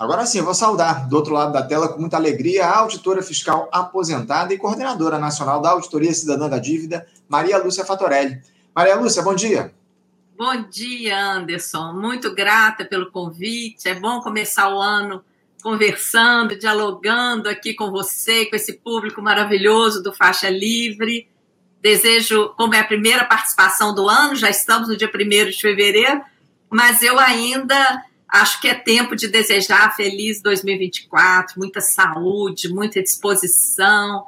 Agora sim, vou saudar do outro lado da tela com muita alegria a auditora fiscal aposentada e coordenadora nacional da Auditoria Cidadã da Dívida, Maria Lúcia Fatorelli. Maria Lúcia, bom dia. Bom dia, Anderson. Muito grata pelo convite. É bom começar o ano conversando, dialogando aqui com você, com esse público maravilhoso do Faixa Livre. Desejo, como é a primeira participação do ano, já estamos no dia 1 de fevereiro, mas eu ainda acho que é tempo de desejar feliz 2024, muita saúde, muita disposição,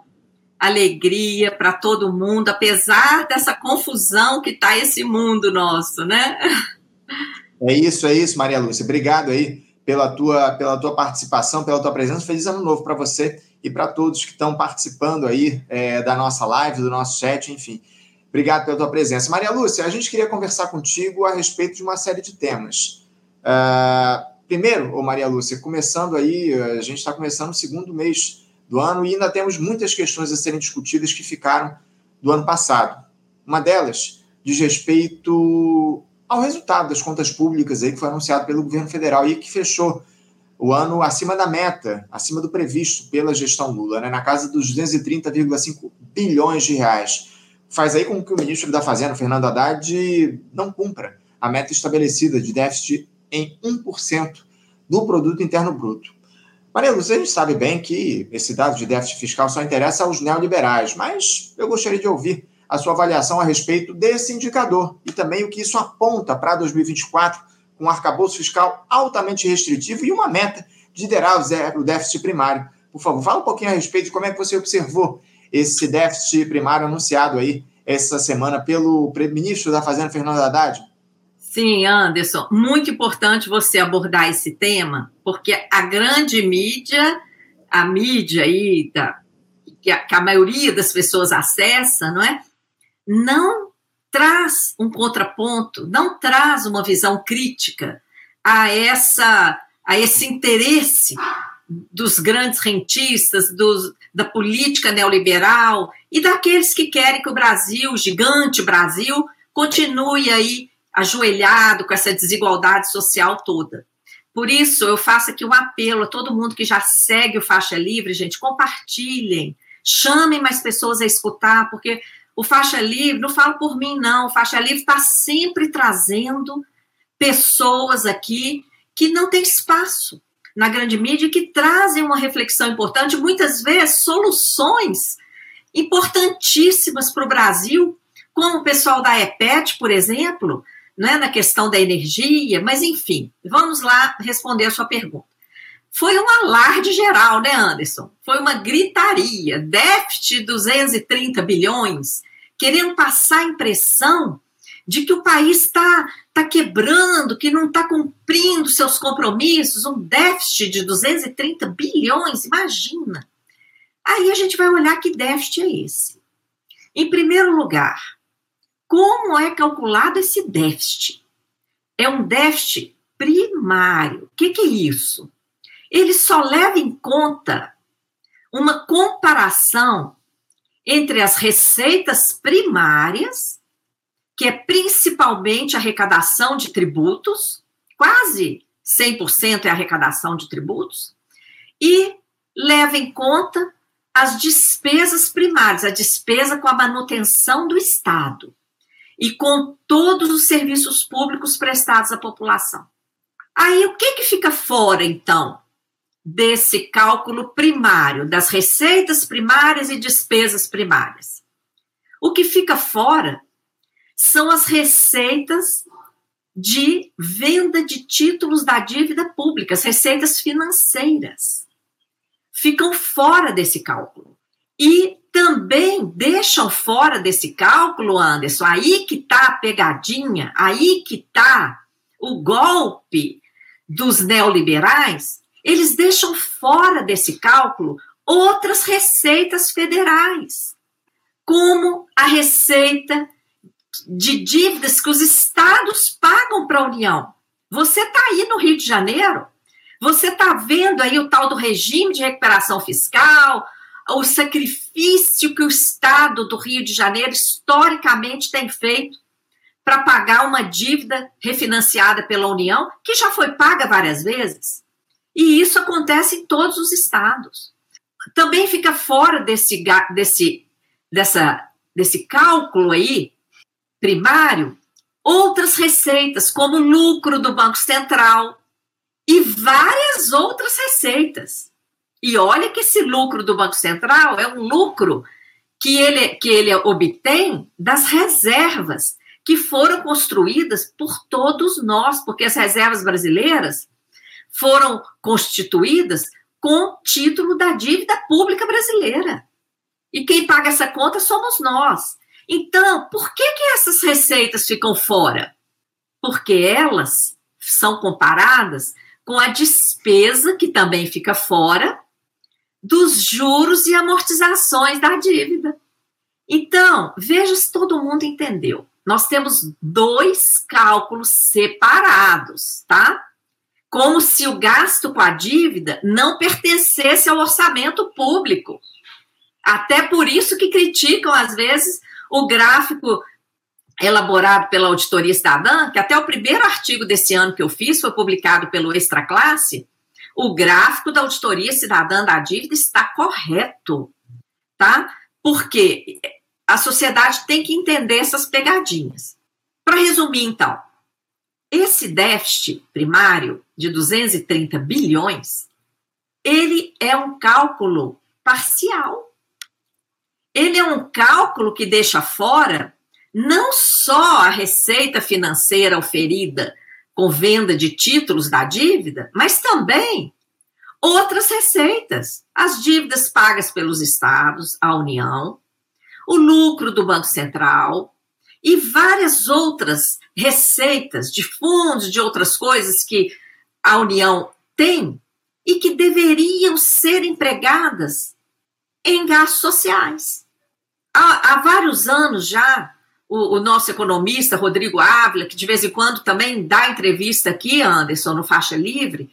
alegria para todo mundo, apesar dessa confusão que está esse mundo nosso, né? É isso, é isso, Maria Lúcia. Obrigado aí pela tua, pela tua participação, pela tua presença. Feliz ano novo para você e para todos que estão participando aí é, da nossa live, do nosso chat, enfim. Obrigado pela tua presença. Maria Lúcia, a gente queria conversar contigo a respeito de uma série de temas. Uh, primeiro, ô Maria Lúcia, começando aí, a gente está começando o segundo mês do ano e ainda temos muitas questões a serem discutidas que ficaram do ano passado. Uma delas diz respeito ao resultado das contas públicas aí que foi anunciado pelo governo federal e que fechou o ano acima da meta, acima do previsto pela gestão Lula, né, na casa dos 230,5 bilhões de reais. Faz aí com que o ministro da Fazenda, Fernando Haddad, não cumpra a meta estabelecida de déficit em 1% do produto interno bruto. Maria Lúcia, a gente sabe bem que esse dado de déficit fiscal só interessa aos neoliberais, mas eu gostaria de ouvir a sua avaliação a respeito desse indicador e também o que isso aponta para 2024, com um arcabouço fiscal altamente restritivo e uma meta de liderar o déficit primário. Por favor, fala um pouquinho a respeito de como é que você observou esse déficit primário anunciado aí essa semana pelo ministro da Fazenda, Fernando Haddad. Sim, Anderson, muito importante você abordar esse tema, porque a grande mídia, a mídia aí, da, que, a, que a maioria das pessoas acessa, não é? não traz um contraponto, não traz uma visão crítica a essa a esse interesse dos grandes rentistas, dos, da política neoliberal e daqueles que querem que o Brasil, o gigante Brasil, continue aí ajoelhado com essa desigualdade social toda. Por isso, eu faço aqui um apelo a todo mundo que já segue o Faixa Livre, gente, compartilhem, chamem mais pessoas a escutar, porque o Faixa Livre, não falo por mim, não, o Faixa Livre está sempre trazendo pessoas aqui que não têm espaço na grande mídia que trazem uma reflexão importante, muitas vezes soluções importantíssimas para o Brasil, como o pessoal da EPET, por exemplo, né, na questão da energia, mas enfim, vamos lá responder a sua pergunta. Foi um alarde geral, né, Anderson? Foi uma gritaria, déficit de 230 bilhões, querendo passar a impressão de que o país está tá quebrando, que não está cumprindo seus compromissos, um déficit de 230 bilhões, imagina. Aí a gente vai olhar que déficit é esse. Em primeiro lugar, como é calculado esse déficit? É um déficit primário. O que, que é isso? Ele só leva em conta uma comparação entre as receitas primárias, que é principalmente a arrecadação de tributos, quase 100% é arrecadação de tributos, e leva em conta as despesas primárias, a despesa com a manutenção do Estado e com todos os serviços públicos prestados à população. Aí o que, que fica fora, então, desse cálculo primário, das receitas primárias e despesas primárias? O que fica fora são as receitas de venda de títulos da dívida pública, as receitas financeiras. Ficam fora desse cálculo. E também deixam fora desse cálculo, Anderson, aí que está a pegadinha, aí que está o golpe dos neoliberais, eles deixam fora desse cálculo outras receitas federais, como a receita de dívidas que os estados pagam para a União. Você está aí no Rio de Janeiro, você está vendo aí o tal do regime de recuperação fiscal, o sacrifício que o Estado do Rio de Janeiro historicamente tem feito para pagar uma dívida refinanciada pela União, que já foi paga várias vezes. E isso acontece em todos os estados. Também fica fora desse, desse, dessa, desse cálculo aí, primário, outras receitas, como lucro do Banco Central e várias outras receitas. E olha que esse lucro do Banco Central é um lucro que ele, que ele obtém das reservas que foram construídas por todos nós, porque as reservas brasileiras foram constituídas com título da dívida pública brasileira. E quem paga essa conta somos nós. Então, por que, que essas receitas ficam fora? Porque elas são comparadas com a despesa, que também fica fora, dos juros e amortizações da dívida. Então, veja se todo mundo entendeu. Nós temos dois cálculos separados, tá? Como se o gasto com a dívida não pertencesse ao orçamento público. Até por isso que criticam, às vezes, o gráfico elaborado pela Auditoria Cidadã, que até o primeiro artigo desse ano que eu fiz foi publicado pelo Extra Classe, o gráfico da Auditoria Cidadã da Dívida está correto, tá? Porque a sociedade tem que entender essas pegadinhas. Para resumir, então, esse déficit primário de 230 bilhões, ele é um cálculo parcial ele é um cálculo que deixa fora não só a receita financeira oferida com venda de títulos da dívida, mas também outras receitas, as dívidas pagas pelos estados, a União, o lucro do Banco Central e várias outras receitas de fundos, de outras coisas que a União tem e que deveriam ser empregadas em gastos sociais. Há, há vários anos já, o, o, nosso economista, Rodrigo Ávila, que de vez em quando também dá entrevista aqui, Anderson, no Faixa Livre,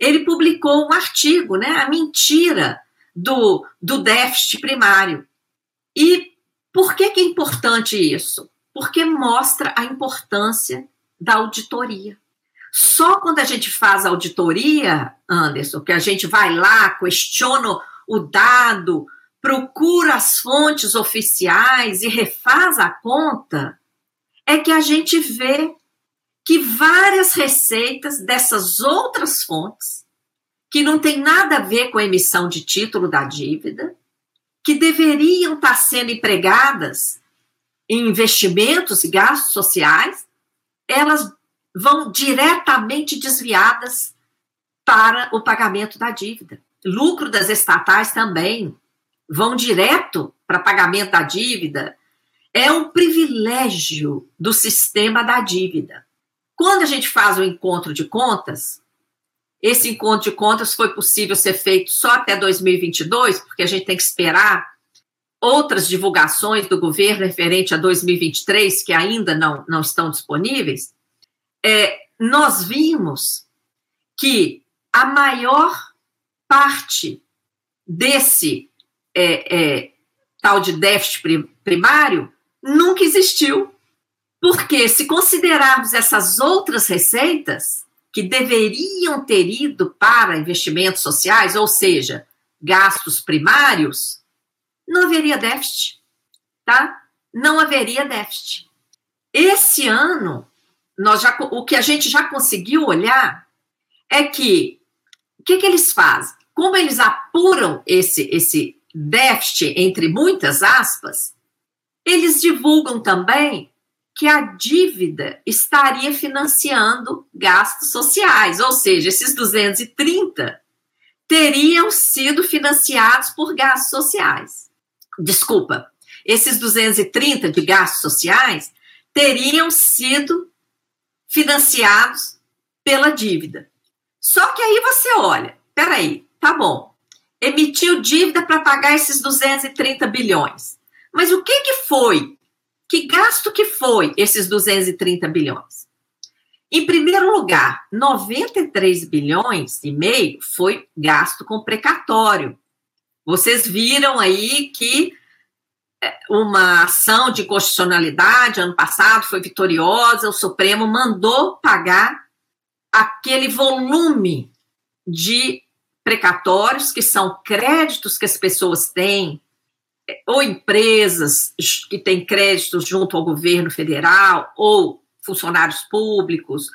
ele publicou um artigo, né, a mentira do, do déficit primário. E por que, que é importante isso? Porque mostra a importância da auditoria. Só quando a gente faz auditoria, Anderson, que a gente vai lá, questiona o dado, procura as fontes oficiais e refaz a conta, é que a gente vê que várias receitas dessas outras fontes, que não tem nada a ver com a emissão de título da dívida, que deveriam estar sendo empregadas em investimentos e gastos sociais, elas vão diretamente desviadas para o pagamento da dívida. Lucro das estatais também vão direto para pagamento da dívida. É um privilégio do sistema da dívida. Quando a gente faz o encontro de contas, esse encontro de contas foi possível ser feito só até 2022, porque a gente tem que esperar outras divulgações do governo referente a 2023, que ainda não, não estão disponíveis. É, nós vimos que a maior parte desse é, é, tal de déficit primário nunca existiu. Porque se considerarmos essas outras receitas que deveriam ter ido para investimentos sociais, ou seja, gastos primários, não haveria déficit, tá? Não haveria déficit. Esse ano, nós já, o que a gente já conseguiu olhar é que o que, que eles fazem? Como eles apuram esse, esse déficit, entre muitas aspas, eles divulgam também que a dívida estaria financiando gastos sociais, ou seja, esses 230 teriam sido financiados por gastos sociais. Desculpa, esses 230 de gastos sociais teriam sido financiados pela dívida. Só que aí você olha, peraí, tá bom, emitiu dívida para pagar esses 230 bilhões. Mas o que, que foi? Que gasto que foi esses 230 bilhões? Em primeiro lugar, 93 bilhões e meio foi gasto com precatório. Vocês viram aí que é, uma ação de constitucionalidade ano passado foi vitoriosa, o Supremo mandou pagar aquele volume de precatórios, que são créditos que as pessoas têm, ou empresas que têm créditos junto ao governo federal, ou funcionários públicos,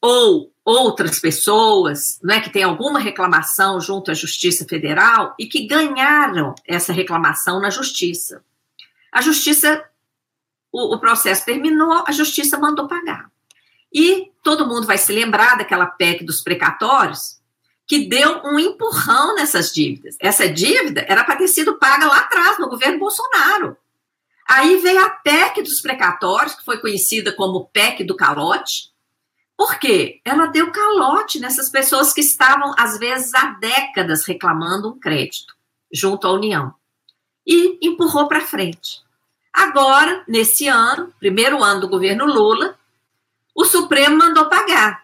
ou outras pessoas né, que têm alguma reclamação junto à Justiça Federal e que ganharam essa reclamação na Justiça. A Justiça, o, o processo terminou, a Justiça mandou pagar. E todo mundo vai se lembrar daquela PEC dos precatórios, que deu um empurrão nessas dívidas. Essa dívida era para ter sido paga lá atrás, no governo Bolsonaro. Aí veio a PEC dos precatórios, que foi conhecida como PEC do calote, por quê? Ela deu calote nessas pessoas que estavam, às vezes, há décadas reclamando um crédito junto à União e empurrou para frente. Agora, nesse ano, primeiro ano do governo Lula, o Supremo mandou pagar.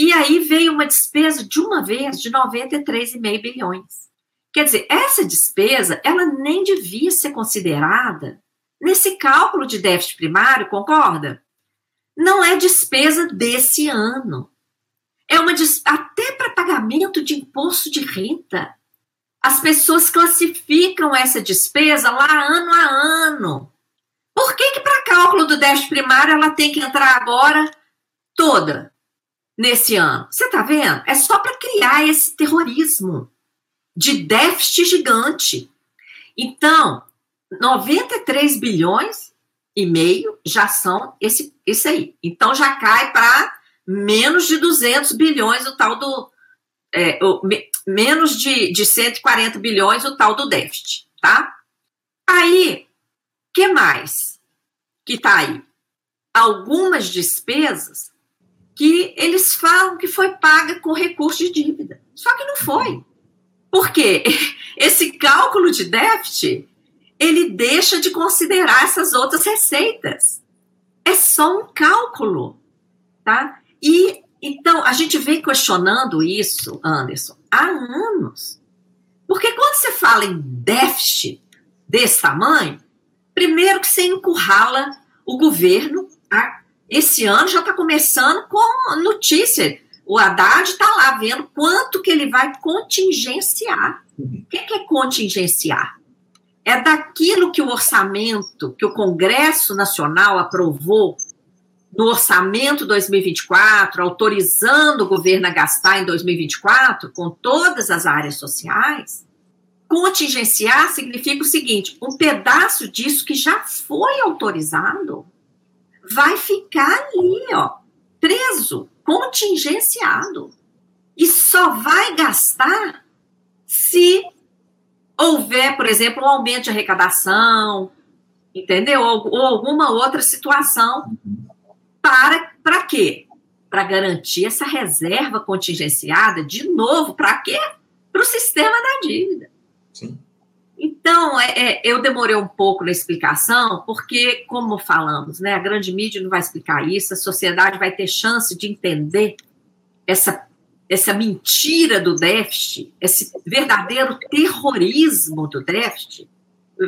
E aí veio uma despesa de uma vez de 93,5 bilhões. Quer dizer, essa despesa, ela nem devia ser considerada nesse cálculo de déficit primário, concorda? não é despesa desse ano. É uma até para pagamento de imposto de renda. As pessoas classificam essa despesa lá ano a ano. Por que, que para cálculo do déficit primário ela tem que entrar agora toda nesse ano? Você está vendo? É só para criar esse terrorismo de déficit gigante. Então, 93 bilhões e meio já são esse, esse aí. Então já cai para menos de 200 bilhões o tal do. É, o, me, menos de, de 140 bilhões o tal do déficit, tá? Aí, que mais que tá aí? Algumas despesas que eles falam que foi paga com recurso de dívida. Só que não foi. Por quê? Esse cálculo de déficit ele deixa de considerar essas outras receitas. É só um cálculo, tá? E então a gente vem questionando isso, Anderson, há anos. Porque quando você fala em déficit desse tamanho, primeiro que você encurrala o governo, tá? Esse ano já está começando com notícia. O Haddad está lá vendo quanto que ele vai contingenciar. O que é contingenciar? é daquilo que o orçamento, que o Congresso Nacional aprovou no orçamento 2024, autorizando o governo a gastar em 2024 com todas as áreas sociais. Contingenciar significa o seguinte: um pedaço disso que já foi autorizado vai ficar ali, ó, preso, contingenciado. E só vai gastar se houver, por exemplo, um aumento de arrecadação, entendeu? Ou, ou alguma outra situação. Para, para quê? Para garantir essa reserva contingenciada, de novo, para quê? Para o sistema da dívida. Então, é, é, eu demorei um pouco na explicação, porque, como falamos, né, a grande mídia não vai explicar isso, a sociedade vai ter chance de entender essa essa mentira do déficit, esse verdadeiro terrorismo do déficit,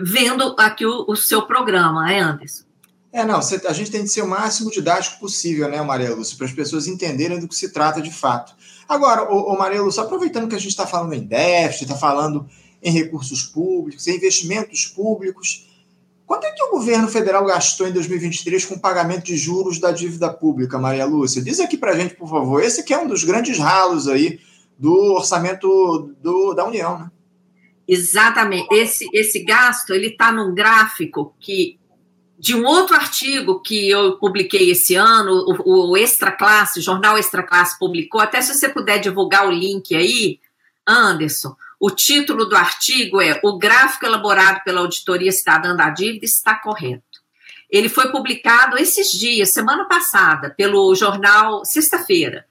vendo aqui o, o seu programa, é, Anderson? É, não, a gente tem que ser o máximo didático possível, né, Maria Lúcia, para as pessoas entenderem do que se trata de fato. Agora, ô Maria Lúcia, aproveitando que a gente está falando em déficit, está falando em recursos públicos, em investimentos públicos, Quanto é que o governo federal gastou em 2023 com pagamento de juros da dívida pública, Maria Lúcia? Diz aqui para a gente, por favor. Esse que é um dos grandes ralos aí do orçamento do, da União, né? Exatamente. Esse, esse gasto ele está num gráfico que de um outro artigo que eu publiquei esse ano, o, o Extra Classe, o jornal Extra Classe publicou. Até se você puder divulgar o link aí, Anderson. O título do artigo é O gráfico elaborado pela Auditoria Cidadã da Dívida está correto. Ele foi publicado esses dias, semana passada, pelo jornal, sexta-feira,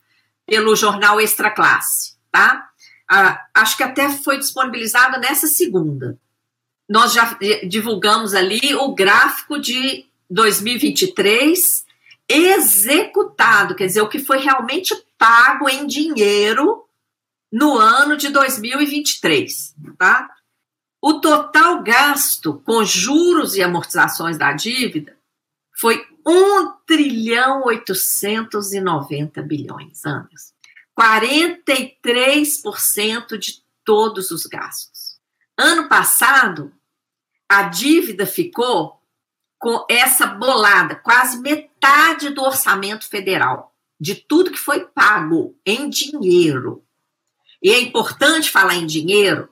pelo jornal Extra Classe, tá? Ah, acho que até foi disponibilizado nessa segunda. Nós já divulgamos ali o gráfico de 2023 executado, quer dizer, o que foi realmente pago em dinheiro no ano de 2023, tá? O total gasto com juros e amortizações da dívida foi 1 trilhão 890 bilhões, anos. 43% de todos os gastos. Ano passado, a dívida ficou com essa bolada, quase metade do orçamento federal, de tudo que foi pago em dinheiro. E é importante falar em dinheiro,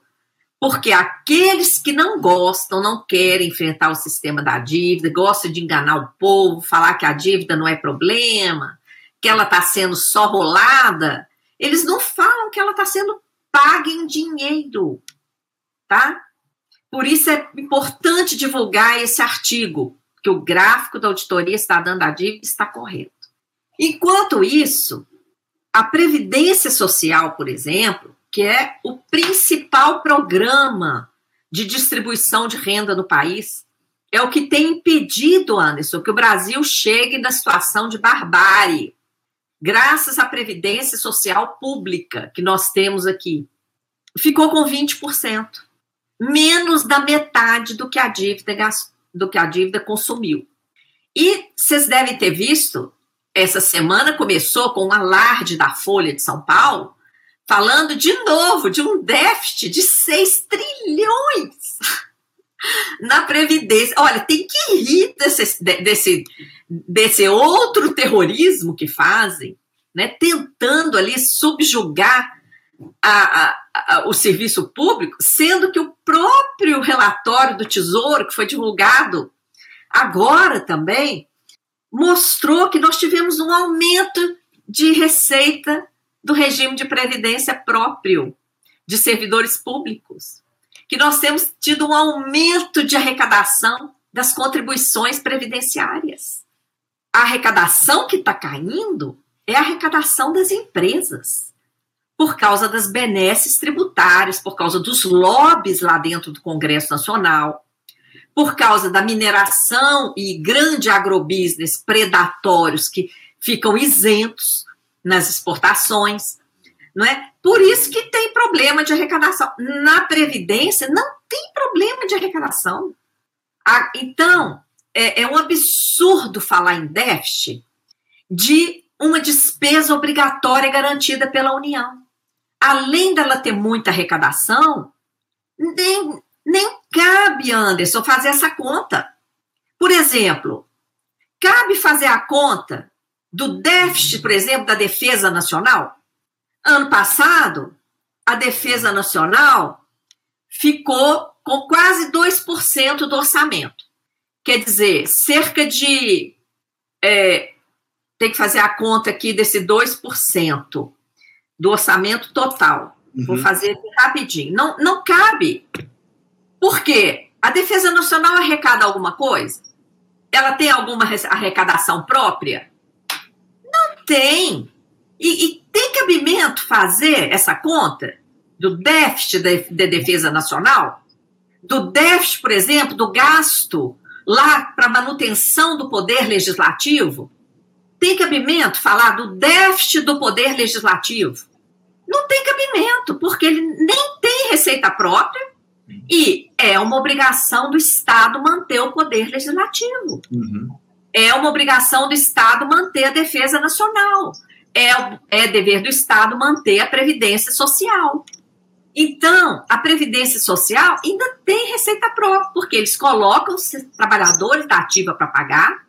porque aqueles que não gostam, não querem enfrentar o sistema da dívida, gostam de enganar o povo, falar que a dívida não é problema, que ela está sendo só rolada, eles não falam que ela está sendo paga em dinheiro, tá? Por isso é importante divulgar esse artigo, que o gráfico da auditoria está dando a dívida está correto. Enquanto isso, a Previdência Social, por exemplo, que é o principal programa de distribuição de renda no país, é o que tem impedido, Anderson, que o Brasil chegue na situação de barbárie, graças à Previdência Social Pública que nós temos aqui. Ficou com 20%, menos da metade do que a dívida, do que a dívida consumiu. E vocês devem ter visto essa semana começou com um alarde da Folha de São Paulo, falando de novo de um déficit de 6 trilhões na Previdência. Olha, tem que rir desse, desse, desse outro terrorismo que fazem, né, tentando ali subjugar a, a, a, o serviço público, sendo que o próprio relatório do Tesouro, que foi divulgado agora também, mostrou que nós tivemos um aumento de receita do regime de previdência próprio de servidores públicos, que nós temos tido um aumento de arrecadação das contribuições previdenciárias. A arrecadação que está caindo é a arrecadação das empresas, por causa das benesses tributárias, por causa dos lobbies lá dentro do Congresso Nacional, por causa da mineração e grande agrobusiness predatórios que ficam isentos nas exportações, não é? Por isso que tem problema de arrecadação. Na Previdência não tem problema de arrecadação. Então, é, é um absurdo falar em déficit de uma despesa obrigatória garantida pela União. Além dela ter muita arrecadação, nem, nem cabe, Anderson, fazer essa conta. Por exemplo, cabe fazer a conta do déficit, por exemplo, da defesa nacional? Ano passado, a defesa nacional ficou com quase 2% do orçamento. Quer dizer, cerca de. É, tem que fazer a conta aqui desse 2% do orçamento total. Uhum. Vou fazer rapidinho. Não, não cabe por quê? A Defesa Nacional arrecada alguma coisa? Ela tem alguma arrecadação própria? Não tem. E, e tem cabimento fazer essa conta do déficit da de defesa nacional? Do déficit, por exemplo, do gasto lá para manutenção do poder legislativo? Tem cabimento falar do déficit do poder legislativo? Não tem cabimento, porque ele nem tem receita própria e é uma obrigação do Estado manter o poder legislativo. Uhum. É uma obrigação do Estado manter a defesa nacional. É, é dever do Estado manter a previdência social. Então, a previdência social ainda tem receita própria, porque eles colocam os trabalhadores da ativa para pagar.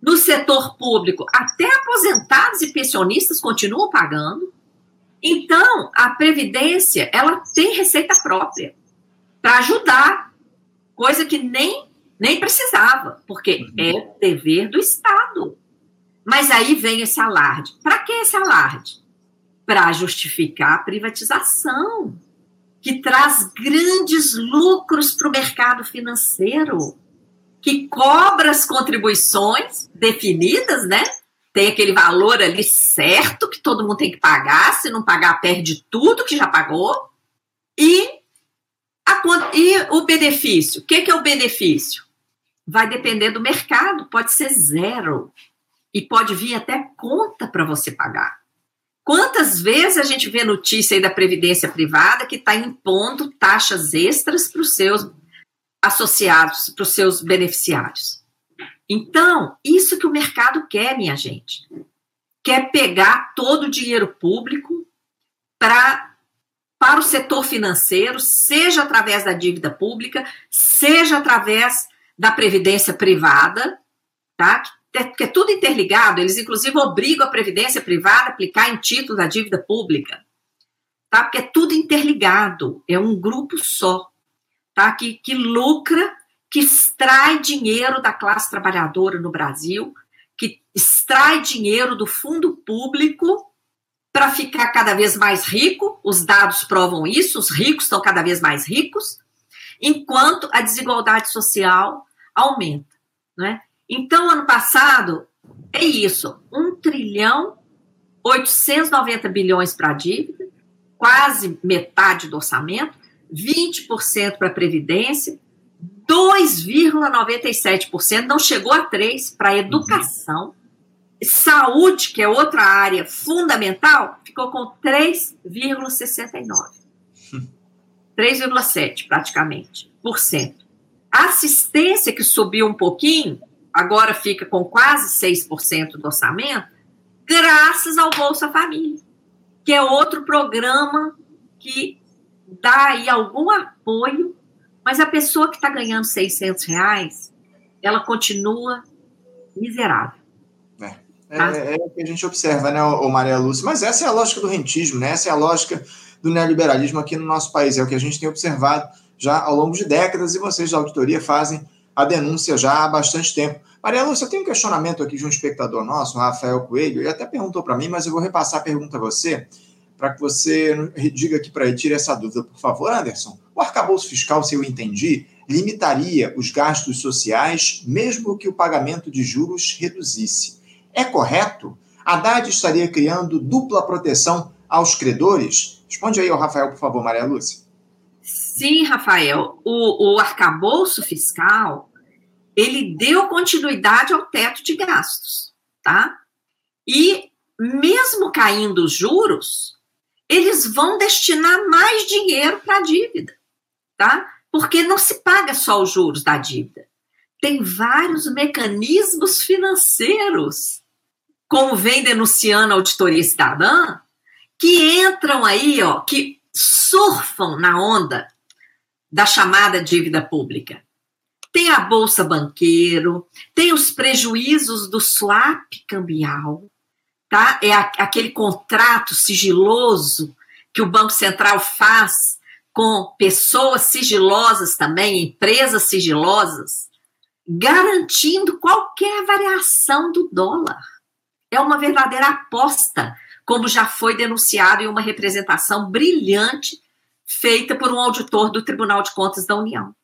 No setor público, até aposentados e pensionistas continuam pagando. Então, a previdência, ela tem receita própria para ajudar, coisa que nem, nem precisava, porque uhum. é dever do Estado. Mas aí vem esse alarde. Para que esse alarde? Para justificar a privatização, que traz grandes lucros para o mercado financeiro, que cobra as contribuições definidas, né? Tem aquele valor ali certo que todo mundo tem que pagar, se não pagar, perde tudo que já pagou. E e o benefício? O que, é o benefício? Vai depender do mercado, pode ser zero. E pode vir até conta para você pagar. Quantas vezes a gente vê notícia aí da Previdência Privada que está impondo taxas extras para os seus associados, para os seus beneficiários? Então, isso que o mercado quer, minha gente. Quer pegar todo o dinheiro público para para o setor financeiro, seja através da dívida pública, seja através da previdência privada, tá? Que é tudo interligado, eles inclusive obrigam a previdência privada a aplicar em título da dívida pública, tá? Porque é tudo interligado, é um grupo só, tá? Que, que lucra, que extrai dinheiro da classe trabalhadora no Brasil, que extrai dinheiro do fundo público para ficar cada vez mais rico, os dados provam isso, os ricos estão cada vez mais ricos, enquanto a desigualdade social aumenta. Né? Então, ano passado, é isso: 1 trilhão 890 bilhões para a dívida, quase metade do orçamento, 20% para a Previdência, 2,97%, não chegou a 3% para a educação, Saúde, que é outra área fundamental, ficou com 3,69. 3,7 praticamente por cento. Assistência que subiu um pouquinho, agora fica com quase 6% do orçamento, graças ao Bolsa Família, que é outro programa que dá aí algum apoio, mas a pessoa que está ganhando 600 reais, ela continua miserável. É, é, é, o que a gente observa, né, o Maria Lúcia? Mas essa é a lógica do rentismo, né? Essa é a lógica do neoliberalismo aqui no nosso país. É o que a gente tem observado já ao longo de décadas e vocês da auditoria fazem a denúncia já há bastante tempo. Maria Lúcia, tem um questionamento aqui de um espectador nosso, o Rafael Coelho, ele até perguntou para mim, mas eu vou repassar a pergunta a você, para que você diga aqui para ele, tire essa dúvida, por favor, Anderson. O arcabouço fiscal, se eu entendi, limitaria os gastos sociais, mesmo que o pagamento de juros reduzisse. É correto? Haddad estaria criando dupla proteção aos credores? Responde aí ao Rafael, por favor, Maria Lúcia. Sim, Rafael. O, o arcabouço fiscal, ele deu continuidade ao teto de gastos, tá? E mesmo caindo os juros, eles vão destinar mais dinheiro para a dívida, tá? Porque não se paga só os juros da dívida. Tem vários mecanismos financeiros como vem denunciando a auditoria cidadã, que entram aí, ó, que surfam na onda da chamada dívida pública. Tem a bolsa banqueiro, tem os prejuízos do swap cambial, tá? É aquele contrato sigiloso que o Banco Central faz com pessoas sigilosas também, empresas sigilosas, garantindo qualquer variação do dólar é uma verdadeira aposta, como já foi denunciado em uma representação brilhante feita por um auditor do Tribunal de Contas da União.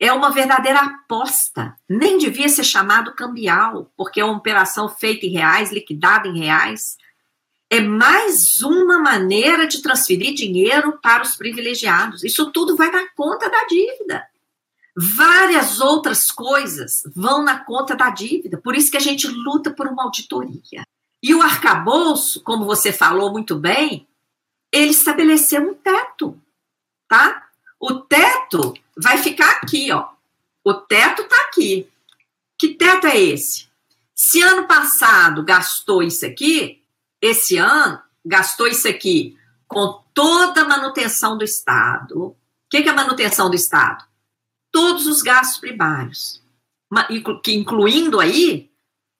É uma verdadeira aposta. Nem devia ser chamado cambial, porque é uma operação feita em reais, liquidada em reais. É mais uma maneira de transferir dinheiro para os privilegiados. Isso tudo vai na conta da dívida. Várias outras coisas vão na conta da dívida, por isso que a gente luta por uma auditoria. E o arcabouço, como você falou muito bem, ele estabeleceu um teto, tá? O teto vai ficar aqui, ó. O teto tá aqui. Que teto é esse? Se ano passado gastou isso aqui, esse ano gastou isso aqui com toda a manutenção do Estado. O que é a manutenção do Estado? Todos os gastos primários, incluindo aí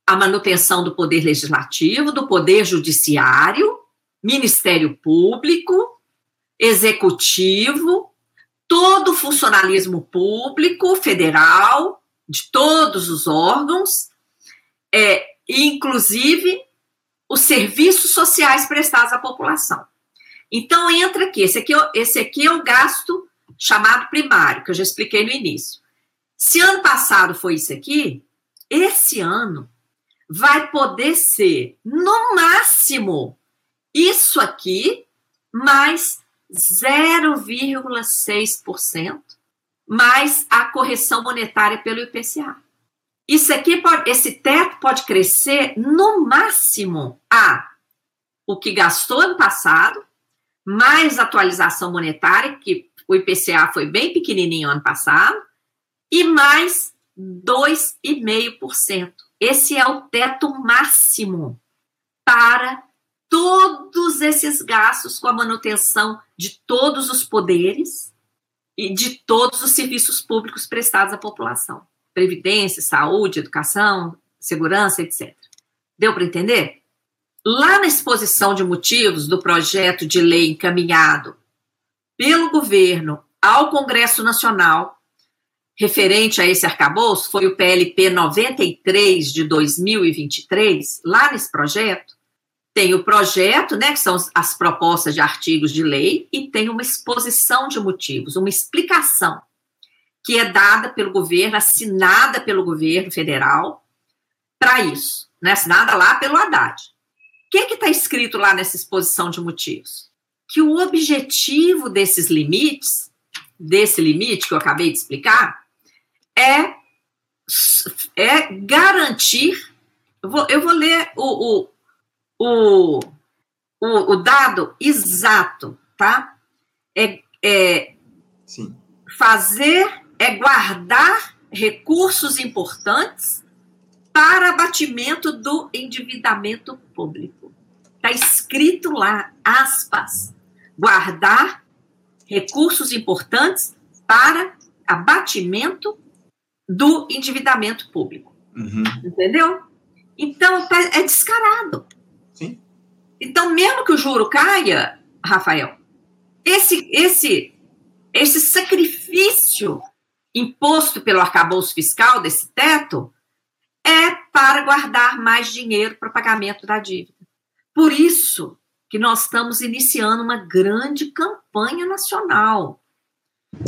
a manutenção do poder legislativo, do poder judiciário, Ministério Público, Executivo, todo o funcionalismo público federal, de todos os órgãos, é, inclusive os serviços sociais prestados à população. Então entra aqui, esse aqui, é esse aqui é o gasto chamado primário, que eu já expliquei no início. Se ano passado foi isso aqui, esse ano vai poder ser, no máximo, isso aqui, mais 0,6%, mais a correção monetária pelo IPCA. Isso aqui pode, esse teto pode crescer no máximo a o que gastou ano passado, mais atualização monetária, que o IPCA foi bem pequenininho ano passado, e mais 2,5%. Esse é o teto máximo para todos esses gastos com a manutenção de todos os poderes e de todos os serviços públicos prestados à população: previdência, saúde, educação, segurança, etc. Deu para entender? Lá na exposição de motivos do projeto de lei encaminhado pelo governo ao Congresso Nacional, referente a esse arcabouço, foi o PLP 93 de 2023. Lá nesse projeto, tem o projeto, né, que são as propostas de artigos de lei, e tem uma exposição de motivos, uma explicação que é dada pelo governo, assinada pelo governo federal para isso, né, assinada lá pelo Haddad. O que está escrito lá nessa exposição de motivos? Que o objetivo desses limites, desse limite que eu acabei de explicar, é, é garantir. Eu vou, eu vou ler o, o o, o, dado exato, tá? É, é Sim. fazer, é guardar recursos importantes para abatimento do endividamento público. Está escrito lá, aspas, guardar recursos importantes para abatimento do endividamento público. Uhum. Entendeu? Então, tá, é descarado. Sim. Então, mesmo que o juro caia, Rafael, esse, esse, esse sacrifício imposto pelo arcabouço fiscal desse teto é para guardar mais dinheiro para o pagamento da dívida. Por isso que nós estamos iniciando uma grande campanha nacional.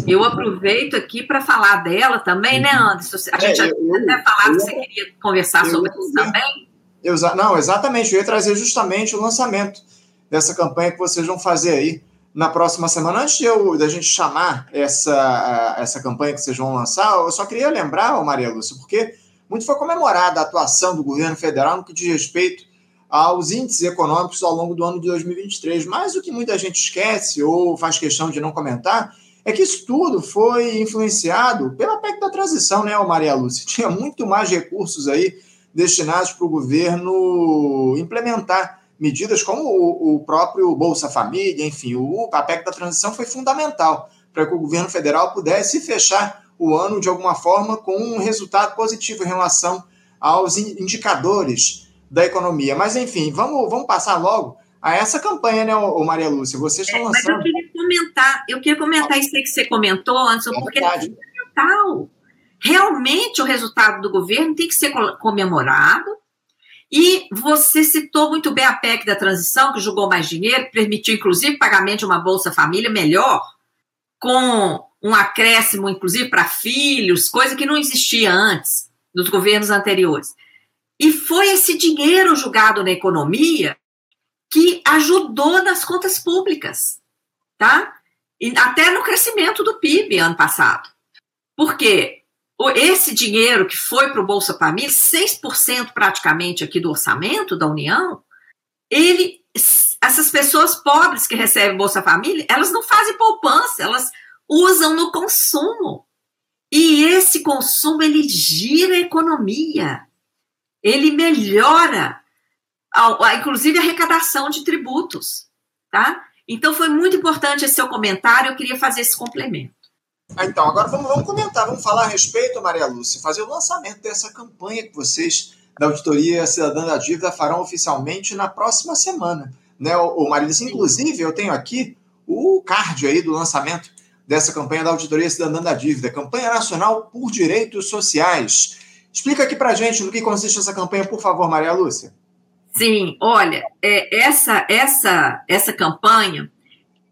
Eu aproveito aqui para falar dela também, né, Anderson? A gente é, eu, até falava que você queria conversar eu, sobre isso também. Exa não, exatamente. Eu ia trazer justamente o lançamento dessa campanha que vocês vão fazer aí na próxima semana. Antes de eu, da gente chamar essa, essa campanha que vocês vão lançar, eu só queria lembrar, Maria Lúcia, porque muito foi comemorada a atuação do governo federal no que diz respeito aos índices econômicos ao longo do ano de 2023. Mas o que muita gente esquece ou faz questão de não comentar é que isso tudo foi influenciado pela PEC da transição, né, Maria Lúcia? Tinha muito mais recursos aí destinados para o governo implementar medidas como o, o, próprio Bolsa Família, enfim, o PAPEC da transição foi fundamental para que o governo federal pudesse fechar o ano de alguma forma com um resultado positivo em relação aos indicadores da economia. Mas, enfim, vamos, vamos passar logo a essa campanha, né, ô Maria Lúcia? Vocês estão é, lançando. Mas eu queria comentar, eu queria comentar isso aí que você comentou, Anderson, é porque é fundamental realmente o resultado do governo tem que ser comemorado. E você citou muito bem a PEC da transição, que jogou mais dinheiro, permitiu inclusive pagamento de uma Bolsa Família melhor, com um acréscimo, inclusive, para filhos, coisa que não existia antes, nos governos anteriores. E foi esse dinheiro jogado na economia que ajudou nas contas públicas, tá? E até no crescimento do PIB ano passado. Por quê? esse dinheiro que foi para o Bolsa Família, 6% praticamente aqui do orçamento da União, ele, essas pessoas pobres que recebem Bolsa Família, elas não fazem poupança, elas usam no consumo. E esse consumo, ele gira a economia, ele melhora, inclusive, a arrecadação de tributos, tá? Então, foi muito importante esse seu comentário, eu queria fazer esse complemento. Ah, então, agora vamos, vamos comentar, vamos falar a respeito, Maria Lúcia, fazer o lançamento dessa campanha que vocês da Auditoria Cidadã da Dívida farão oficialmente na próxima semana. Né, o, Maria Lúcia, inclusive, eu tenho aqui o card aí do lançamento dessa campanha da Auditoria Cidadã da Dívida, Campanha Nacional por Direitos Sociais. Explica aqui para gente no que consiste essa campanha, por favor, Maria Lúcia. Sim, olha, é, essa, essa, essa campanha,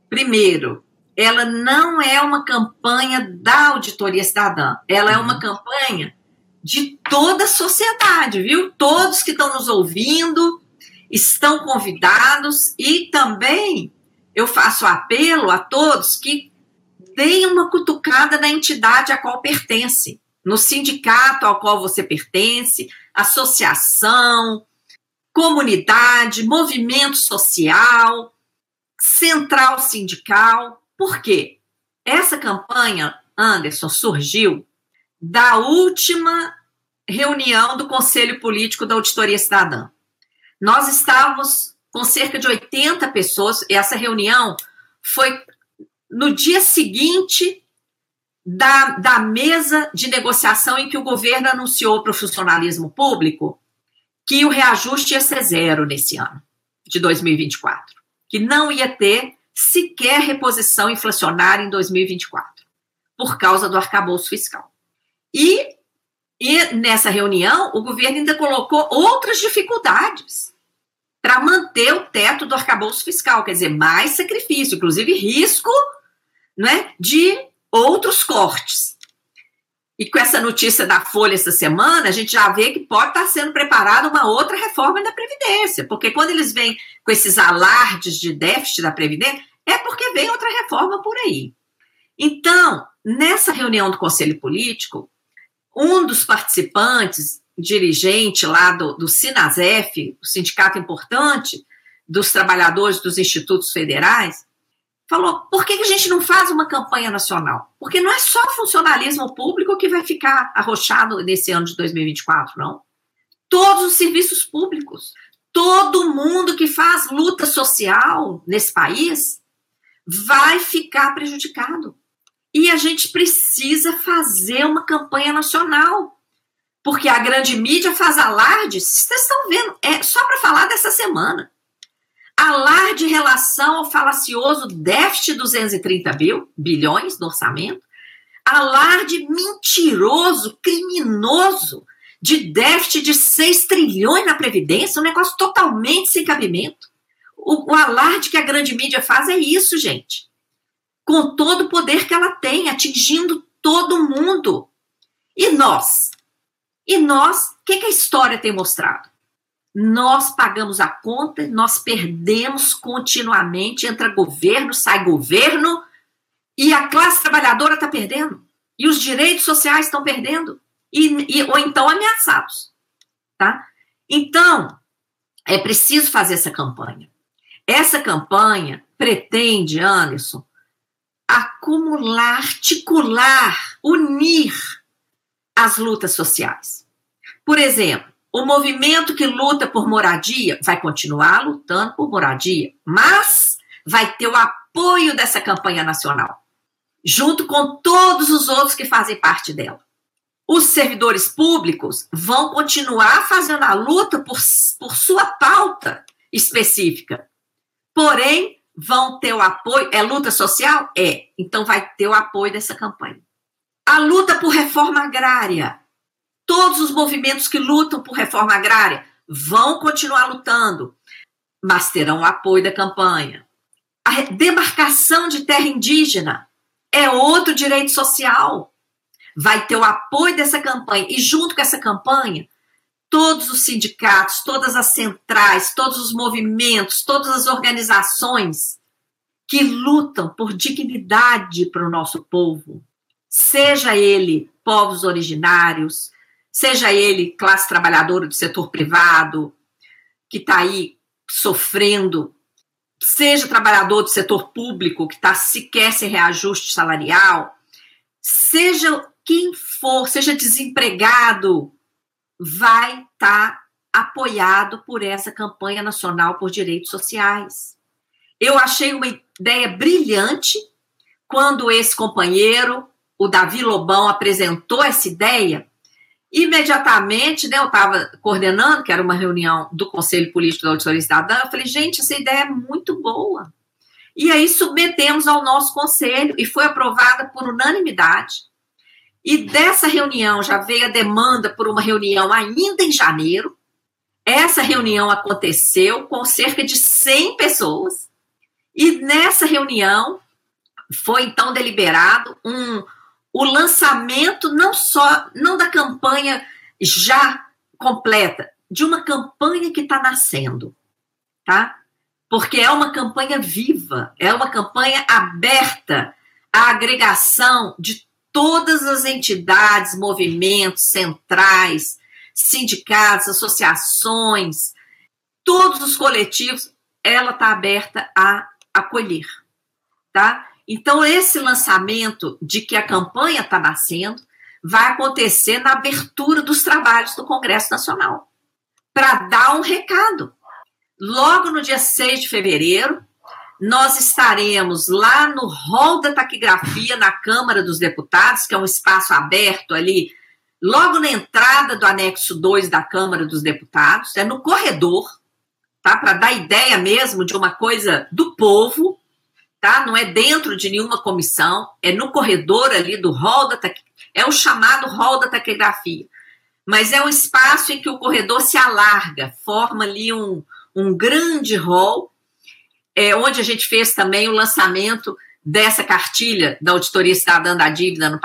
primeiro, ela não é uma campanha da auditoria cidadã, ela é uma uhum. campanha de toda a sociedade, viu? Todos que estão nos ouvindo estão convidados e também eu faço apelo a todos que deem uma cutucada na entidade a qual pertence, no sindicato ao qual você pertence, associação, comunidade, movimento social, central sindical, por quê? Essa campanha, Anderson, surgiu da última reunião do Conselho Político da Auditoria Cidadã. Nós estávamos com cerca de 80 pessoas. Essa reunião foi no dia seguinte da, da mesa de negociação em que o governo anunciou para o funcionalismo público que o reajuste ia ser zero nesse ano, de 2024, que não ia ter sequer reposição inflacionária em 2024, por causa do arcabouço fiscal. E, e nessa reunião, o governo ainda colocou outras dificuldades para manter o teto do arcabouço fiscal, quer dizer, mais sacrifício, inclusive risco né, de outros cortes. E com essa notícia da Folha essa semana, a gente já vê que pode estar sendo preparada uma outra reforma da Previdência, porque quando eles vêm com esses alardes de déficit da Previdência, é porque vem outra reforma por aí. Então, nessa reunião do Conselho Político, um dos participantes, dirigente lá do, do Sinasef, o sindicato importante dos trabalhadores dos institutos federais, falou: por que, que a gente não faz uma campanha nacional? Porque não é só funcionalismo público que vai ficar arrochado nesse ano de 2024, não. Todos os serviços públicos, todo mundo que faz luta social nesse país vai ficar prejudicado. E a gente precisa fazer uma campanha nacional. Porque a grande mídia faz alarde, vocês estão vendo, é só para falar dessa semana alarde em relação ao falacioso déficit de 230 bil, bilhões no orçamento, alarde mentiroso, criminoso, de déficit de 6 trilhões na Previdência, um negócio totalmente sem cabimento. O, o alarde que a grande mídia faz é isso, gente. Com todo o poder que ela tem, atingindo todo mundo. E nós? E nós, o que, que a história tem mostrado? Nós pagamos a conta, nós perdemos continuamente, entra governo, sai governo, e a classe trabalhadora está perdendo, e os direitos sociais estão perdendo, e, e, ou então ameaçados. Tá? Então, é preciso fazer essa campanha. Essa campanha pretende, Anderson, acumular, articular, unir as lutas sociais. Por exemplo, o movimento que luta por moradia vai continuar lutando por moradia, mas vai ter o apoio dessa campanha nacional, junto com todos os outros que fazem parte dela. Os servidores públicos vão continuar fazendo a luta por, por sua pauta específica, porém, vão ter o apoio. É luta social? É. Então, vai ter o apoio dessa campanha. A luta por reforma agrária Todos os movimentos que lutam por reforma agrária vão continuar lutando, mas terão o apoio da campanha. A demarcação de terra indígena é outro direito social. Vai ter o apoio dessa campanha. E junto com essa campanha, todos os sindicatos, todas as centrais, todos os movimentos, todas as organizações que lutam por dignidade para o nosso povo, seja ele povos originários, seja ele classe trabalhadora do setor privado, que está aí sofrendo, seja trabalhador do setor público, que está sequer sem reajuste salarial, seja quem for, seja desempregado, vai estar tá apoiado por essa campanha nacional por direitos sociais. Eu achei uma ideia brilhante quando esse companheiro, o Davi Lobão, apresentou essa ideia Imediatamente, né, eu estava coordenando, que era uma reunião do Conselho Político da Auditoria Cidadã, eu falei, gente, essa ideia é muito boa. E aí submetemos ao nosso conselho e foi aprovada por unanimidade. E dessa reunião já veio a demanda por uma reunião ainda em janeiro. Essa reunião aconteceu com cerca de 100 pessoas. E nessa reunião foi então deliberado um, o lançamento não só, não da campanha já completa, de uma campanha que está nascendo, tá? Porque é uma campanha viva, é uma campanha aberta à agregação de todas as entidades, movimentos, centrais, sindicatos, associações, todos os coletivos, ela está aberta a acolher, tá? Então, esse lançamento de que a campanha está nascendo vai acontecer na abertura dos trabalhos do Congresso Nacional para dar um recado. logo no dia 6 de fevereiro, nós estaremos lá no hall da taquigrafia na Câmara dos Deputados, que é um espaço aberto ali, logo na entrada do anexo 2 da Câmara dos Deputados, é no corredor, tá? Para dar ideia mesmo de uma coisa do povo, tá? Não é dentro de nenhuma comissão, é no corredor ali do hall da é o chamado hall da taquigrafia. Mas é um espaço em que o corredor se alarga, forma ali um, um grande hall é, onde a gente fez também o lançamento dessa cartilha da Auditoria Cidadã da Dívida no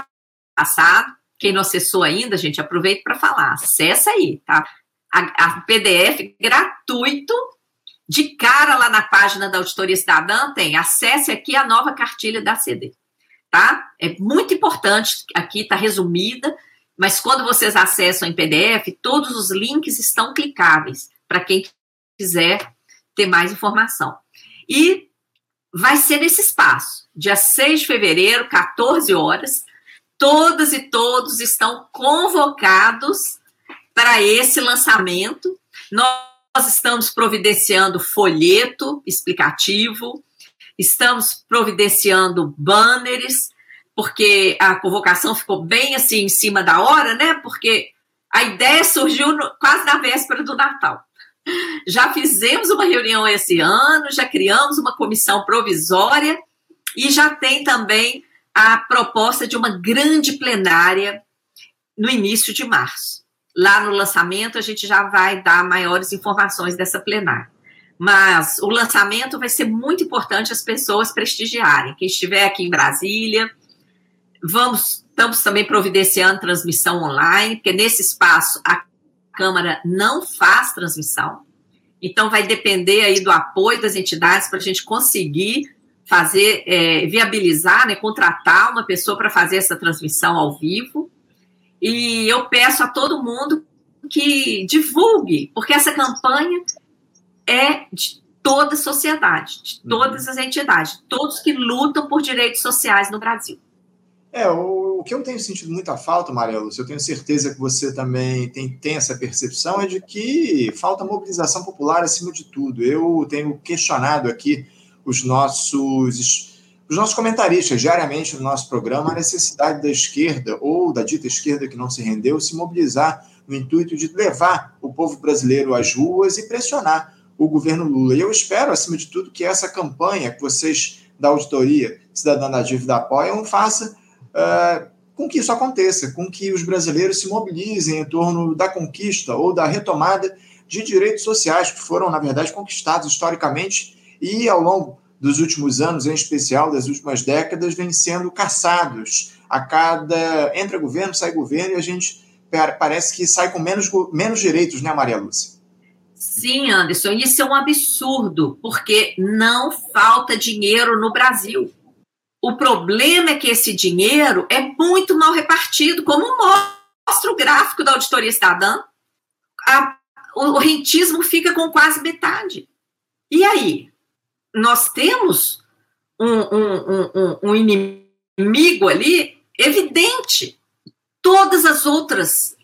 passado. Quem não acessou ainda, gente, aproveita para falar. Acessa aí, tá? A, a, PDF gratuito, de cara lá na página da Auditoria Cidadã, tem. Acesse aqui a nova cartilha da CD, tá? É muito importante, aqui está resumida, mas quando vocês acessam em PDF, todos os links estão clicáveis para quem quiser ter mais informação. E vai ser nesse espaço, dia 6 de fevereiro, 14 horas. Todas e todos estão convocados para esse lançamento. Nós estamos providenciando folheto explicativo, estamos providenciando banners, porque a convocação ficou bem assim em cima da hora, né? Porque a ideia surgiu no, quase na véspera do Natal. Já fizemos uma reunião esse ano, já criamos uma comissão provisória e já tem também a proposta de uma grande plenária no início de março. Lá no lançamento, a gente já vai dar maiores informações dessa plenária. Mas o lançamento vai ser muito importante as pessoas prestigiarem. Quem estiver aqui em Brasília, vamos, estamos também providenciando transmissão online, porque nesse espaço a Câmara não faz transmissão. Então, vai depender aí do apoio das entidades para a gente conseguir fazer, é, viabilizar, né, contratar uma pessoa para fazer essa transmissão ao vivo. E eu peço a todo mundo que divulgue, porque essa campanha é de toda a sociedade, de todas as entidades, todos que lutam por direitos sociais no Brasil. É, o, o, que eu tenho sentido muita falta, Marelo, eu tenho certeza que você também tem, tem essa percepção, é de que falta mobilização popular acima de tudo. Eu tenho questionado aqui os nossos os nossos comentaristas diariamente no nosso programa a necessidade da esquerda ou da dita esquerda que não se rendeu se mobilizar no intuito de levar o povo brasileiro às ruas e pressionar o governo Lula. E eu espero, acima de tudo, que essa campanha que vocês da auditoria Cidadã da Dívida apoiam faça uh, com que isso aconteça, com que os brasileiros se mobilizem em torno da conquista ou da retomada de direitos sociais que foram, na verdade, conquistados historicamente e ao longo dos últimos anos, em especial das últimas décadas, vêm sendo caçados. A cada entra governo, sai governo e a gente parece que sai com menos, menos direitos, né, Maria Lúcia? Sim, Anderson, isso é um absurdo, porque não falta dinheiro no Brasil. O problema é que esse dinheiro é muito mal repartido, como mostra o gráfico da auditoria cidadã. A, o rentismo fica com quase metade. E aí? Nós temos um, um, um, um inimigo ali evidente. Todas as outras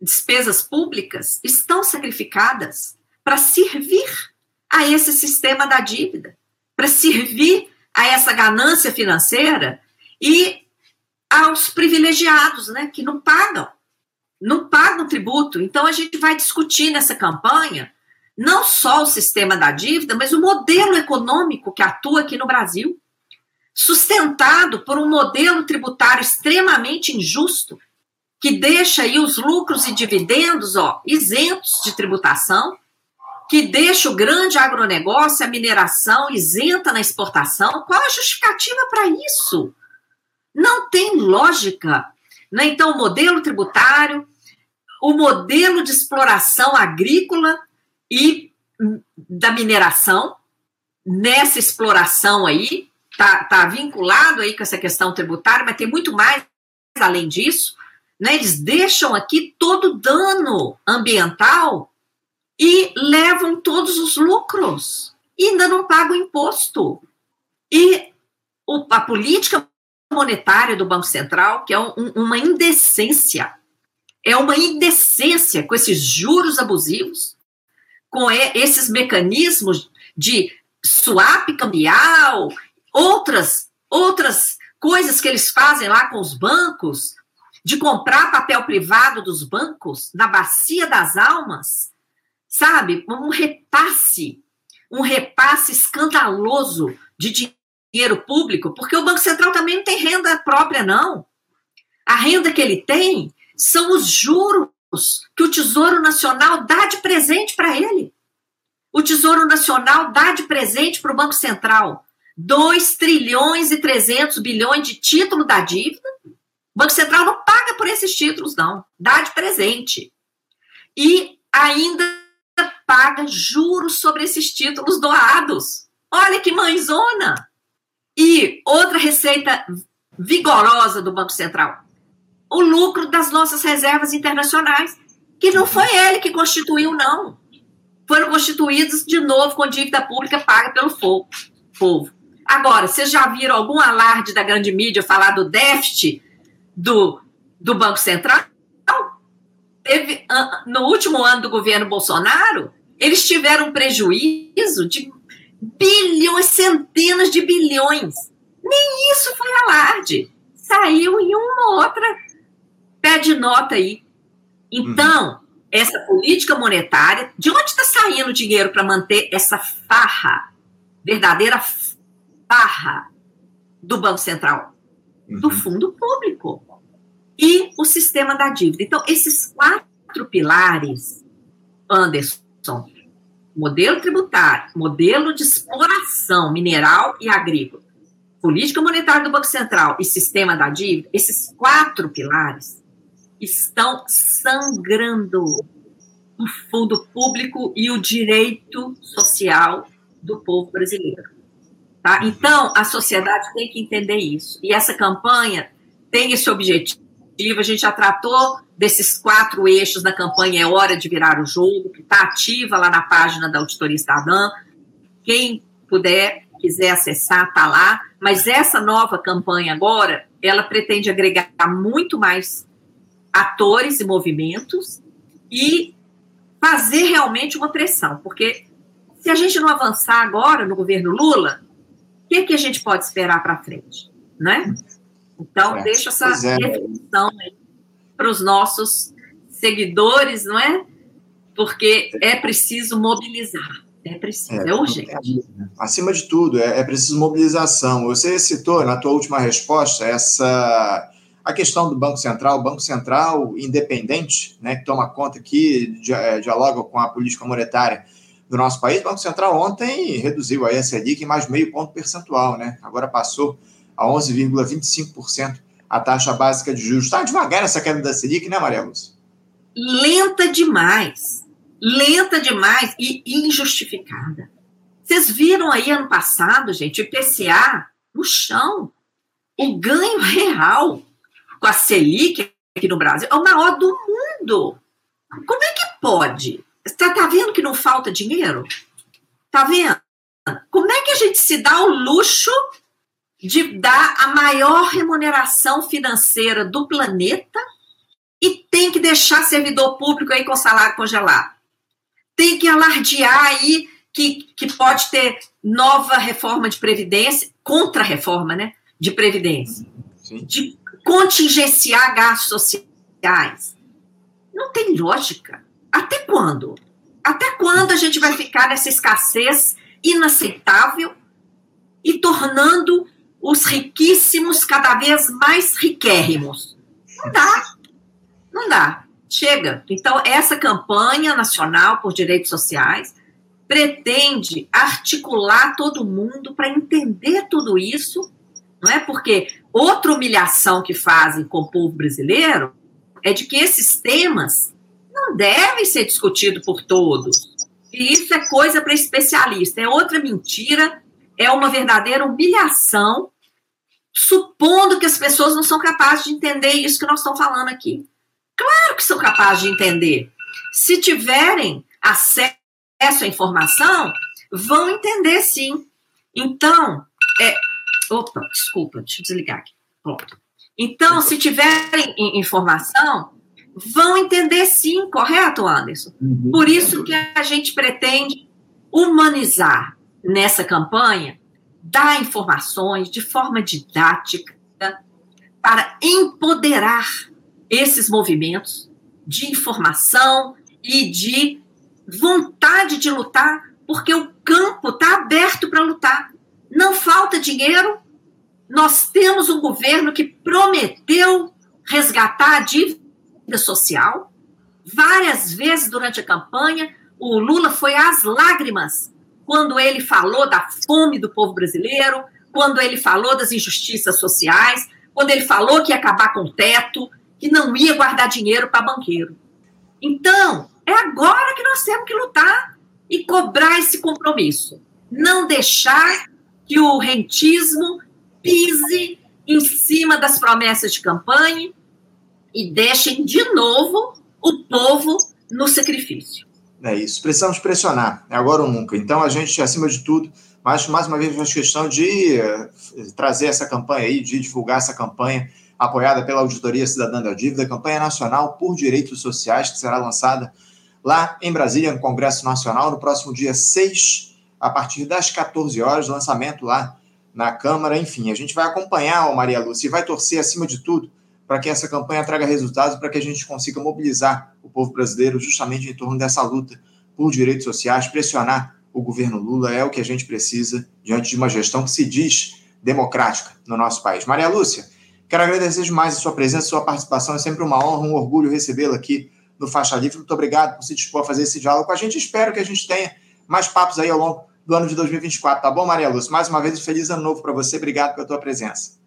despesas públicas estão sacrificadas para servir a esse sistema da dívida, para servir a essa ganância financeira e aos privilegiados, né, que não pagam, não pagam tributo. Então a gente vai discutir nessa campanha não só o sistema da dívida, mas o modelo econômico que atua aqui no Brasil, sustentado por um modelo tributário extremamente injusto, que deixa aí os lucros e dividendos, ó, isentos de tributação que deixa o grande agronegócio, a mineração isenta na exportação. Qual a justificativa para isso? Não tem lógica. Né? Então, o modelo tributário, o modelo de exploração agrícola e da mineração, nessa exploração aí, está tá vinculado aí com essa questão tributária, mas tem muito mais além disso. Né? Eles deixam aqui todo o dano ambiental e levam todos os lucros e ainda não pagam imposto. E o, a política monetária do Banco Central, que é um, uma indecência, é uma indecência com esses juros abusivos, com esses mecanismos de swap cambial, outras, outras coisas que eles fazem lá com os bancos, de comprar papel privado dos bancos na bacia das almas, sabe? Um repasse, um repasse escandaloso de dinheiro público, porque o Banco Central também não tem renda própria, não. A renda que ele tem são os juros que o Tesouro Nacional dá de presente para ele. O Tesouro Nacional dá de presente para o Banco Central 2 trilhões e 300 bilhões de título da dívida. O Banco Central não paga por esses títulos, não. Dá de presente. E ainda paga juros sobre esses títulos doados. Olha que mãezona! E outra receita vigorosa do Banco Central: o lucro das nossas reservas internacionais, que não foi ele que constituiu, não. Foram constituídos de novo com dívida pública paga pelo povo. Agora, vocês já viram algum alarde da grande mídia falar do déficit do, do Banco Central? Teve, no último ano do governo Bolsonaro, eles tiveram um prejuízo de bilhões, centenas de bilhões. Nem isso foi alarde. Saiu em uma ou outra pé de nota aí. Então, uhum. essa política monetária, de onde está saindo o dinheiro para manter essa farra, verdadeira farra do Banco Central? Uhum. Do fundo público. E o sistema da dívida. Então, esses quatro pilares, Anderson, modelo tributário, modelo de exploração mineral e agrícola, política monetária do Banco Central e sistema da dívida, esses quatro pilares estão sangrando o fundo público e o direito social do povo brasileiro. Tá? Então, a sociedade tem que entender isso. E essa campanha tem esse objetivo. A gente já tratou desses quatro eixos da campanha É Hora de Virar o Jogo, que está ativa lá na página da Auditoria Estadã. Quem puder, quiser acessar, está lá. Mas essa nova campanha agora, ela pretende agregar muito mais atores e movimentos e fazer realmente uma pressão, porque se a gente não avançar agora no governo Lula, o que, que a gente pode esperar para frente, né? Então, é, deixa essa é. reflexão para os nossos seguidores, não é? Porque é preciso mobilizar. É preciso, é, é urgente. Acima de tudo, é, é preciso mobilização. Você citou na tua última resposta essa a questão do Banco Central, Banco Central independente, né, que toma conta aqui, é, dialoga com a política monetária do nosso país, o Banco Central ontem reduziu a Selic em mais meio ponto percentual, né? Agora passou a 11,25% a taxa básica de juros. Está devagar essa queda da Selic, né, Maria Lúcia? Lenta demais. Lenta demais e injustificada. Vocês viram aí ano passado, gente, o IPCA no chão. O ganho real com a Selic aqui no Brasil é o maior do mundo. Como é que pode? Está tá vendo que não falta dinheiro? Tá vendo? Como é que a gente se dá o luxo de dar a maior remuneração financeira do planeta e tem que deixar servidor público aí com salário congelado? Tem que alardear aí que, que pode ter nova reforma de previdência, contra-reforma, né? De previdência. Sim. De contingenciar gastos sociais. Não tem lógica. Até quando? Até quando a gente vai ficar nessa escassez inaceitável e tornando os riquíssimos cada vez mais riquérrimos? Não dá. Não dá. Chega. Então, essa campanha nacional por direitos sociais pretende articular todo mundo para entender tudo isso, não é? Porque Outra humilhação que fazem com o povo brasileiro é de que esses temas não devem ser discutidos por todos. E isso é coisa para especialista. É outra mentira, é uma verdadeira humilhação, supondo que as pessoas não são capazes de entender isso que nós estamos falando aqui. Claro que são capazes de entender. Se tiverem acesso à informação, vão entender sim. Então, é, Opa, desculpa, deixa eu desligar aqui. Pronto. Então, se tiverem informação, vão entender sim, correto, Anderson? Uhum. Por isso que a gente pretende humanizar nessa campanha, dar informações de forma didática para empoderar esses movimentos de informação e de vontade de lutar, porque o campo está aberto para lutar. Não falta dinheiro. Nós temos um governo que prometeu resgatar a dívida social. Várias vezes durante a campanha, o Lula foi às lágrimas quando ele falou da fome do povo brasileiro, quando ele falou das injustiças sociais, quando ele falou que ia acabar com o teto, que não ia guardar dinheiro para banqueiro. Então, é agora que nós temos que lutar e cobrar esse compromisso. Não deixar que o rentismo pise em cima das promessas de campanha e deixem de novo o povo no sacrifício. É isso. Precisamos pressionar, é agora ou nunca. Então, a gente, acima de tudo, mais, mais uma vez, faz questão de uh, trazer essa campanha aí, de divulgar essa campanha apoiada pela Auditoria Cidadã da Dívida, campanha nacional por direitos sociais, que será lançada lá em Brasília, no Congresso Nacional, no próximo dia 6, a partir das 14 horas, lançamento lá na Câmara. Enfim, a gente vai acompanhar o Maria Lúcia e vai torcer, acima de tudo, para que essa campanha traga resultados, para que a gente consiga mobilizar o povo brasileiro justamente em torno dessa luta por direitos sociais, pressionar o governo Lula, é o que a gente precisa diante de uma gestão que se diz democrática no nosso país. Maria Lúcia, quero agradecer demais a sua presença, a sua participação, é sempre uma honra, um orgulho recebê-la aqui no Faixa Livre. Muito obrigado por se dispor a fazer esse diálogo com a gente. Espero que a gente tenha mais papos aí ao longo do ano de 2024, tá bom, Maria Lúcia? Mais uma vez, um feliz ano novo para você. Obrigado pela tua presença.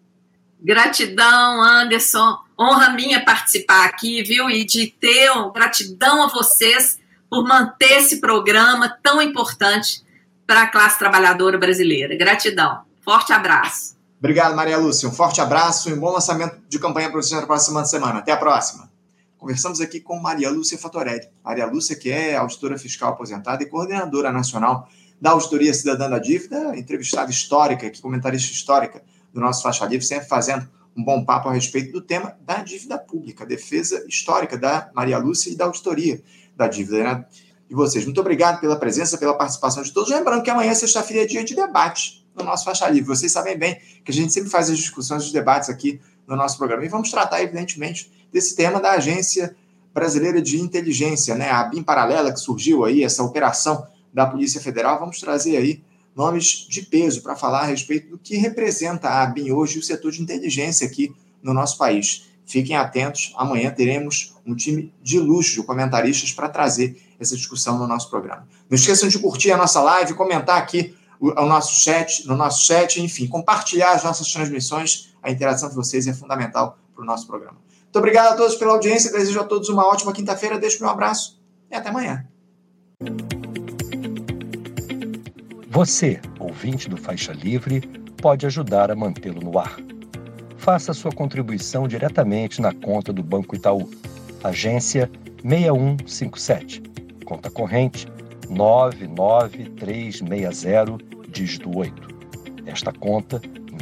Gratidão, Anderson. Honra minha participar aqui, viu? E de ter gratidão a vocês por manter esse programa tão importante para a classe trabalhadora brasileira. Gratidão. Forte abraço. Obrigado, Maria Lúcia. Um forte abraço e um bom lançamento de campanha para você na próxima semana. Até a próxima. Conversamos aqui com Maria Lúcia Fatorelli. Maria Lúcia, que é auditora fiscal aposentada e coordenadora nacional da Auditoria Cidadã da Dívida, entrevistada histórica, que comentarista histórica do nosso Faixa Livre, sempre fazendo um bom papo a respeito do tema da dívida pública, defesa histórica da Maria Lúcia e da auditoria da dívida. Né? E vocês, muito obrigado pela presença, pela participação de todos. Lembrando que amanhã, sexta-feira, é dia de debate no nosso Faixa Livre. Vocês sabem bem que a gente sempre faz as discussões, os debates aqui no nosso programa. E vamos tratar, evidentemente, desse tema da Agência Brasileira de Inteligência, né? a BIM Paralela, que surgiu aí, essa operação da Polícia Federal. Vamos trazer aí nomes de peso para falar a respeito do que representa a ABIN hoje e o setor de inteligência aqui no nosso país. Fiquem atentos, amanhã teremos um time de luxo de comentaristas para trazer essa discussão no nosso programa. Não esqueçam de curtir a nossa live, comentar aqui o, o nosso chat, no nosso chat, enfim, compartilhar as nossas transmissões. A interação de vocês é fundamental para o nosso programa. Muito obrigado a todos pela audiência, desejo a todos uma ótima quinta-feira, deixo meu abraço e até amanhã. Você, ouvinte do Faixa Livre, pode ajudar a mantê-lo no ar. Faça sua contribuição diretamente na conta do Banco Itaú, agência 6157, conta corrente 99360, dígito 8. Esta conta